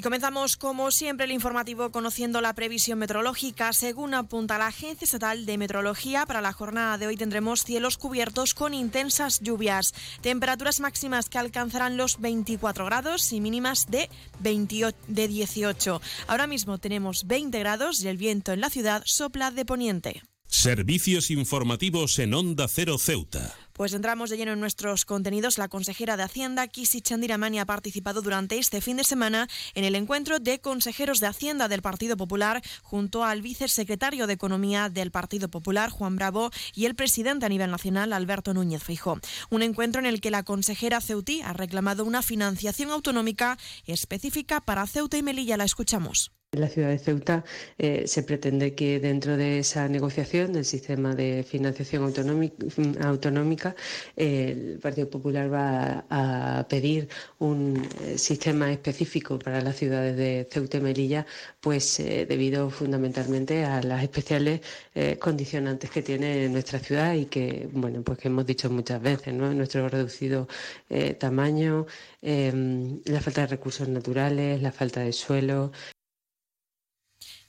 Y comenzamos, como siempre, el informativo conociendo la previsión meteorológica. Según apunta la Agencia Estatal de Meteorología, para la jornada de hoy tendremos cielos cubiertos con intensas lluvias, temperaturas máximas que alcanzarán los 24 grados y mínimas de, 28, de 18. Ahora mismo tenemos 20 grados y el viento en la ciudad sopla de poniente. Servicios informativos en Onda Cero Ceuta. Pues entramos de lleno en nuestros contenidos. La consejera de Hacienda, Kisi Chandiramani, ha participado durante este fin de semana en el encuentro de consejeros de Hacienda del Partido Popular junto al vicesecretario de Economía del Partido Popular, Juan Bravo, y el presidente a nivel nacional, Alberto Núñez Feijóo. Un encuentro en el que la consejera Ceutí ha reclamado una financiación autonómica específica para Ceuta y Melilla. La escuchamos. En la ciudad de Ceuta eh, se pretende que dentro de esa negociación del sistema de financiación autonómica, eh, el Partido Popular va a, pedir un eh, sistema específico para las ciudades de Ceuta y Melilla, pues debido fundamentalmente a las especiales condicionantes que tiene nuestra ciudad y que, bueno, pues que hemos dicho muchas veces, ¿no? Nuestro reducido tamaño, la falta de recursos naturales, la falta de suelo,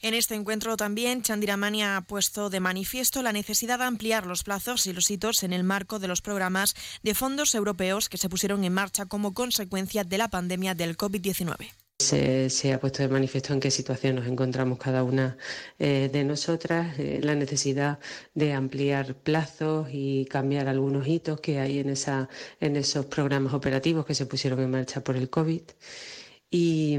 en este encuentro también Chandiramani ha puesto de manifiesto la necesidad de ampliar los plazos y los hitos en el marco de los programas de fondos europeos que se pusieron en marcha como consecuencia de la pandemia del COVID-19. Se, ha puesto de manifiesto en qué situación nos encontramos cada una eh, de nosotras, eh, la necesidad de ampliar plazos y cambiar algunos hitos que hay en, en esos programas operativos que se pusieron en marcha por el COVID. Y.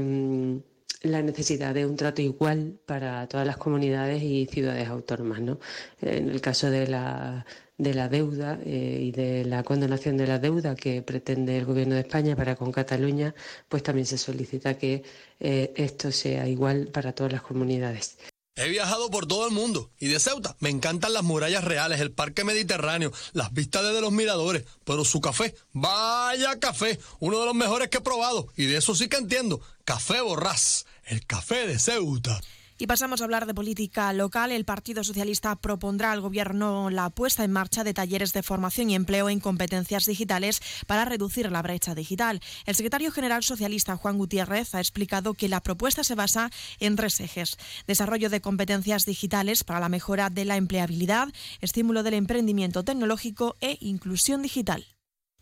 La necesidad de un trato igual para todas las comunidades y ciudades autónomas. ¿no? En el caso de la, de la deuda eh, y de la condonación de la deuda que pretende el Gobierno de España para con Cataluña, pues también se solicita que eh, esto sea igual para todas las comunidades. He viajado por todo el mundo y de Ceuta me encantan las murallas reales, el parque mediterráneo, las vistas desde los miradores, pero su café, vaya café, uno de los mejores que he probado y de eso sí que entiendo, café borrás, el café de Ceuta. Y pasamos a hablar de política local. El Partido Socialista propondrá al Gobierno la puesta en marcha de talleres de formación y empleo en competencias digitales para reducir la brecha digital. El secretario general socialista Juan Gutiérrez ha explicado que la propuesta se basa en tres ejes. Desarrollo de competencias digitales para la mejora de la empleabilidad, estímulo del emprendimiento tecnológico e inclusión digital.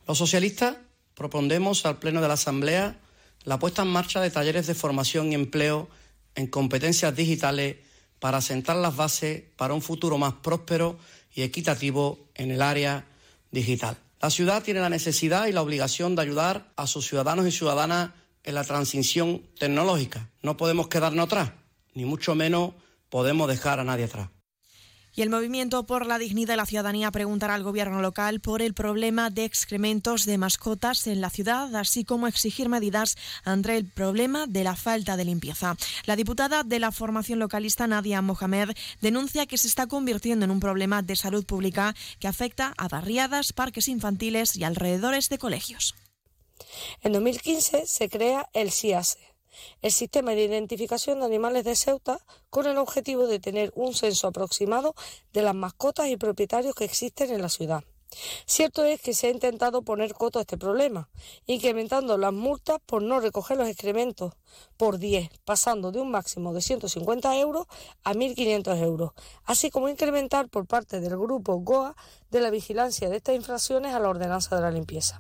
Los socialistas propondemos al Pleno de la Asamblea la puesta en marcha de talleres de formación y empleo en competencias digitales para sentar las bases para un futuro más próspero y equitativo en el área digital. La ciudad tiene la necesidad y la obligación de ayudar a sus ciudadanos y ciudadanas en la transición tecnológica. No podemos quedarnos atrás, ni mucho menos podemos dejar a nadie atrás. Y el Movimiento por la Dignidad de la Ciudadanía preguntará al Gobierno local por el problema de excrementos de mascotas en la ciudad, así como exigir medidas ante el problema de la falta de limpieza. La diputada de la formación localista, Nadia Mohamed, denuncia que se está convirtiendo en un problema de salud pública que afecta a barriadas, parques infantiles y alrededores de colegios. En 2015 se crea el SIASE el sistema de identificación de animales de Ceuta con el objetivo de tener un censo aproximado de las mascotas y propietarios que existen en la ciudad. Cierto es que se ha intentado poner coto a este problema, incrementando las multas por no recoger los excrementos por 10, pasando de un máximo de 150 euros a 1.500 euros, así como incrementar por parte del grupo GOA de la vigilancia de estas infracciones a la ordenanza de la limpieza.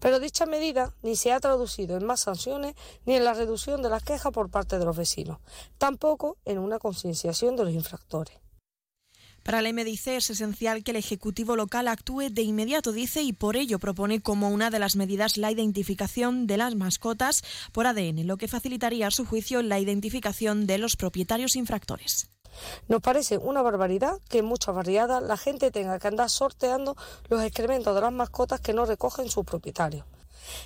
Pero dicha medida ni se ha traducido en más sanciones ni en la reducción de las quejas por parte de los vecinos, tampoco en una concienciación de los infractores. Para la MDIC es esencial que el Ejecutivo local actúe de inmediato, dice, y por ello propone como una de las medidas la identificación de las mascotas por ADN, lo que facilitaría a su juicio la identificación de los propietarios infractores. Nos parece una barbaridad que en muchas la gente tenga que andar sorteando los excrementos de las mascotas que no recogen sus propietarios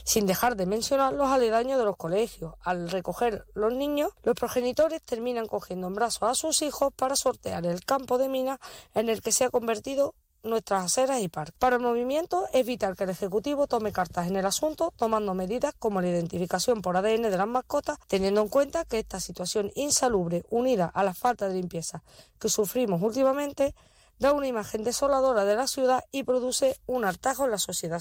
sin dejar de mencionar los aledaños de los colegios. Al recoger los niños, los progenitores terminan cogiendo en brazos a sus hijos para sortear el campo de minas en el que se ha convertido nuestras aceras y parques. Para el movimiento es vital que el Ejecutivo tome cartas en el asunto, tomando medidas como la identificación por ADN de las mascotas, teniendo en cuenta que esta situación insalubre, unida a la falta de limpieza que sufrimos últimamente, da una imagen desoladora de la ciudad y produce un hartajo en la sociedad.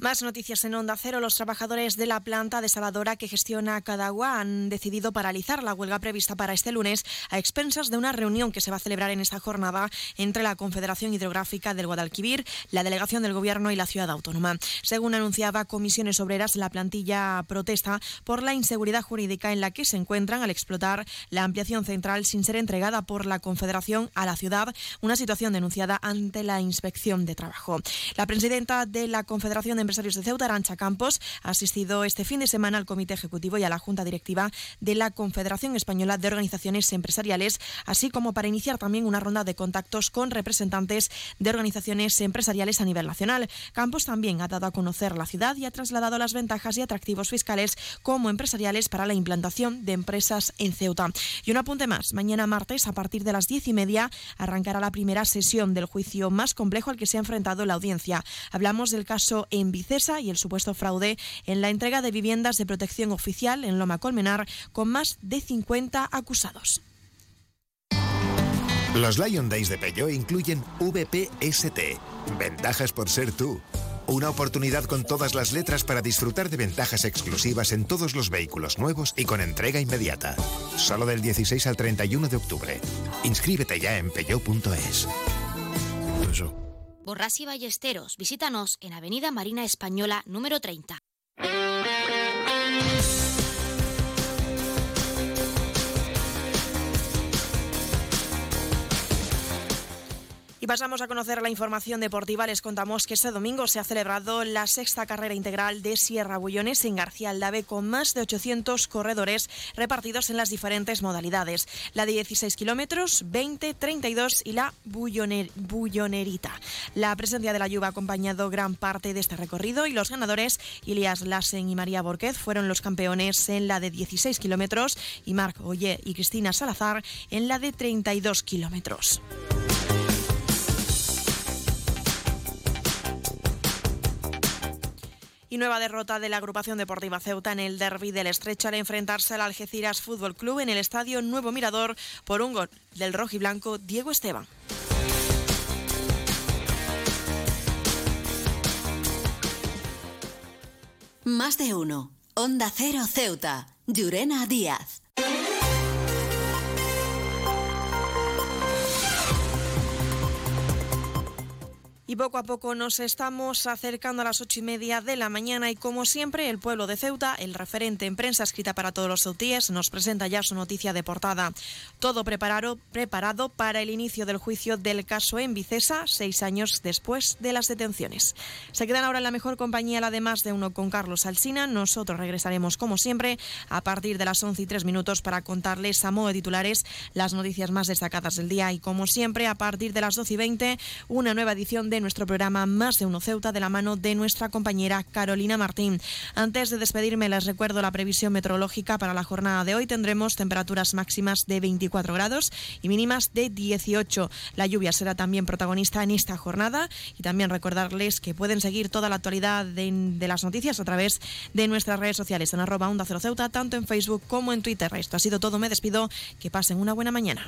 Más noticias en Onda Cero. Los trabajadores de la planta desaladora que gestiona Cadagua han decidido paralizar la huelga prevista para este lunes a expensas de una reunión que se va a celebrar en esta jornada entre la Confederación Hidrográfica del Guadalquivir, la delegación del Gobierno y la ciudad autónoma. Según anunciaba Comisiones Obreras, la plantilla protesta por la inseguridad jurídica en la que se encuentran al explotar la ampliación central sin ser entregada por la Confederación a la ciudad, una situación denunciada ante la Inspección de Trabajo. La presidenta de la Confederación de Empresarios de Ceuta, Arancha Campos, ha asistido este fin de semana al Comité Ejecutivo y a la Junta Directiva de la Confederación Española de Organizaciones Empresariales, así como para iniciar también una ronda de contactos con representantes de organizaciones empresariales a nivel nacional. Campos también ha dado a conocer la ciudad y ha trasladado las ventajas y atractivos fiscales como empresariales para la implantación de empresas en Ceuta. Y un apunte más, mañana martes a partir de las diez y media arrancará la primera sesión del juicio más complejo al que se ha enfrentado la audiencia. Hablamos del caso en Y el supuesto fraude en la entrega de viviendas de protección oficial en Loma Colmenar con más de 50 acusados. Los Lion Days de Peugeot incluyen VPST, ventajas por ser tú. Una oportunidad con todas las letras para disfrutar de ventajas exclusivas en todos los vehículos nuevos y con entrega inmediata. Solo del 16 al 31 de octubre. Inscríbete ya en peugeot.es. Borras y Ballesteros. Visítanos en Avenida Marina Española número 30. Pasamos a conocer la información deportiva. Les contamos que este domingo se ha celebrado la sexta carrera integral de Sierra Bullones en García Aldave con más de 800 corredores repartidos en las diferentes modalidades. La de 16 kilómetros, 20, 32 y la bullonerita. La presencia de la lluvia ha acompañado gran parte de este recorrido y los ganadores, Ilias Lassen y María Borquez, fueron los campeones en la de 16 kilómetros y Marc Oye y Cristina Salazar en la de 32 kilómetros. Y nueva derrota de la agrupación deportiva Ceuta en el derby del Estrecho al enfrentarse al Algeciras Fútbol Club en el estadio Nuevo Mirador por un gol del rojiblanco Diego Esteban. Más de uno. Onda Cero Ceuta. Llurena Díaz. Y poco a poco nos estamos acercando a las ocho y media de la mañana y como siempre el pueblo de Ceuta, el referente en prensa escrita para todos los ceutíes, nos presenta ya su noticia de portada. Todo preparado, preparado para el inicio del juicio del caso en Vicesa, seis años después de las detenciones. Se quedan ahora en la mejor compañía, la de más de uno con Carlos Alsina. Nosotros regresaremos como siempre a partir de las once y tres minutos para contarles a modo de titulares las noticias más destacadas del día y como siempre a partir de las doce y veinte una nueva edición nuestro programa Más de Uno Ceuta de la mano de nuestra compañera Carolina Martín. Antes de despedirme, les recuerdo la previsión meteorológica para la jornada de hoy. Tendremos temperaturas máximas de 24 grados y mínimas de 18. La lluvia será también protagonista en esta jornada y también recordarles que pueden seguir toda la actualidad de, de las noticias a través de nuestras redes sociales en arroba Onda Cero Ceuta, tanto en Facebook como en Twitter. Esto ha sido todo. Me despido. Que pasen una buena mañana.